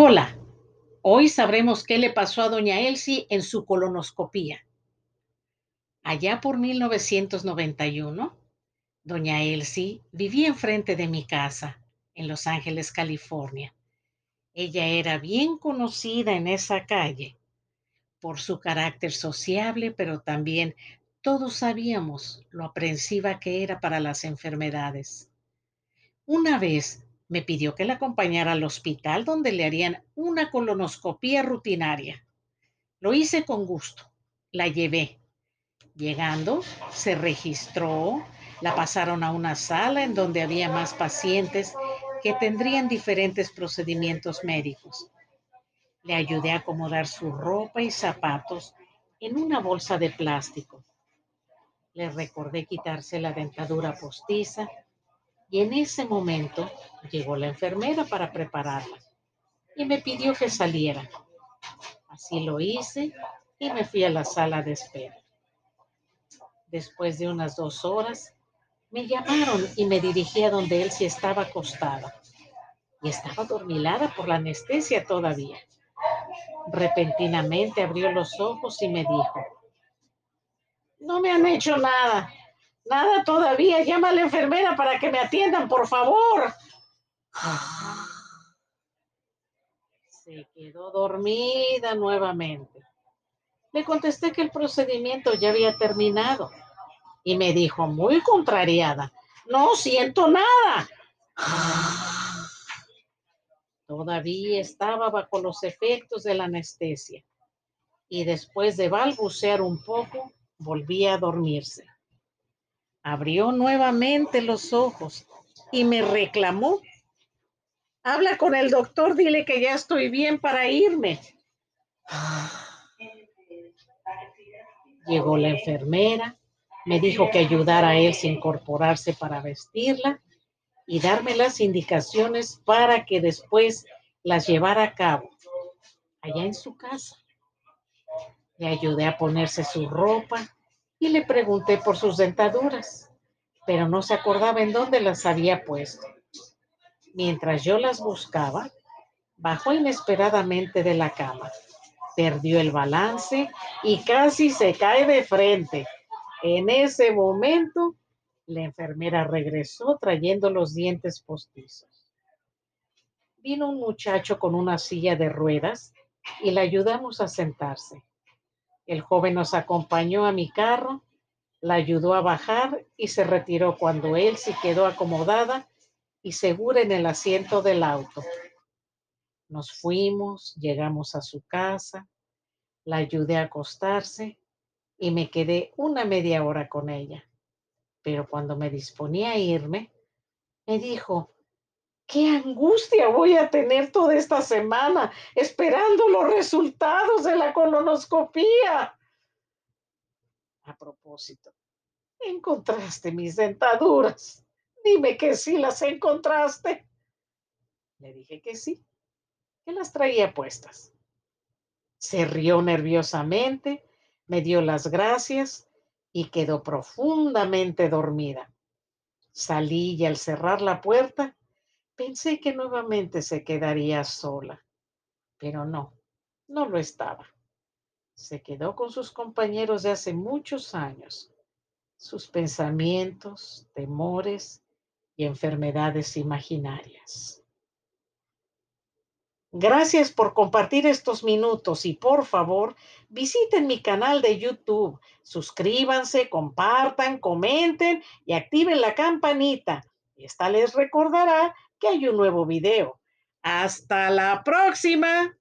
Hola, hoy sabremos qué le pasó a doña Elsie en su colonoscopía. Allá por 1991, doña Elsie vivía enfrente de mi casa, en Los Ángeles, California. Ella era bien conocida en esa calle por su carácter sociable, pero también todos sabíamos lo aprensiva que era para las enfermedades. Una vez me pidió que la acompañara al hospital donde le harían una colonoscopía rutinaria. Lo hice con gusto. La llevé. Llegando, se registró, la pasaron a una sala en donde había más pacientes que tendrían diferentes procedimientos médicos. Le ayudé a acomodar su ropa y zapatos en una bolsa de plástico. Le recordé quitarse la dentadura postiza y en ese momento llegó la enfermera para prepararla y me pidió que saliera. Así lo hice y me fui a la sala de espera. Después de unas dos horas, me llamaron y me dirigí a donde él sí estaba acostada y estaba dormilada por la anestesia todavía. Repentinamente abrió los ojos y me dijo, no me han hecho nada, nada todavía, llama a la enfermera para que me atiendan, por favor. Se quedó dormida nuevamente. Le contesté que el procedimiento ya había terminado y me dijo muy contrariada, no siento nada. Todavía estaba bajo los efectos de la anestesia y después de balbucear un poco, volvía a dormirse. Abrió nuevamente los ojos y me reclamó. Habla con el doctor, dile que ya estoy bien para irme. Llegó la enfermera, me dijo que ayudara a él a incorporarse para vestirla y darme las indicaciones para que después las llevara a cabo allá en su casa. Le ayudé a ponerse su ropa y le pregunté por sus dentaduras, pero no se acordaba en dónde las había puesto. Mientras yo las buscaba, bajó inesperadamente de la cama, perdió el balance y casi se cae de frente. En ese momento la enfermera regresó trayendo los dientes postizos. Vino un muchacho con una silla de ruedas y le ayudamos a sentarse. El joven nos acompañó a mi carro, la ayudó a bajar y se retiró cuando él se quedó acomodada y segura en el asiento del auto. Nos fuimos, llegamos a su casa, la ayudé a acostarse y me quedé una media hora con ella pero cuando me disponía a irme, me dijo, qué angustia voy a tener toda esta semana esperando los resultados de la colonoscopía. A propósito, encontraste mis dentaduras. Dime que sí las encontraste. Le dije que sí, que las traía puestas. Se rió nerviosamente, me dio las gracias y quedó profundamente dormida. Salí y al cerrar la puerta pensé que nuevamente se quedaría sola, pero no, no lo estaba. Se quedó con sus compañeros de hace muchos años, sus pensamientos, temores y enfermedades imaginarias. Gracias por compartir estos minutos y por favor visiten mi canal de YouTube, suscríbanse, compartan, comenten y activen la campanita. Esta les recordará que hay un nuevo video. Hasta la próxima.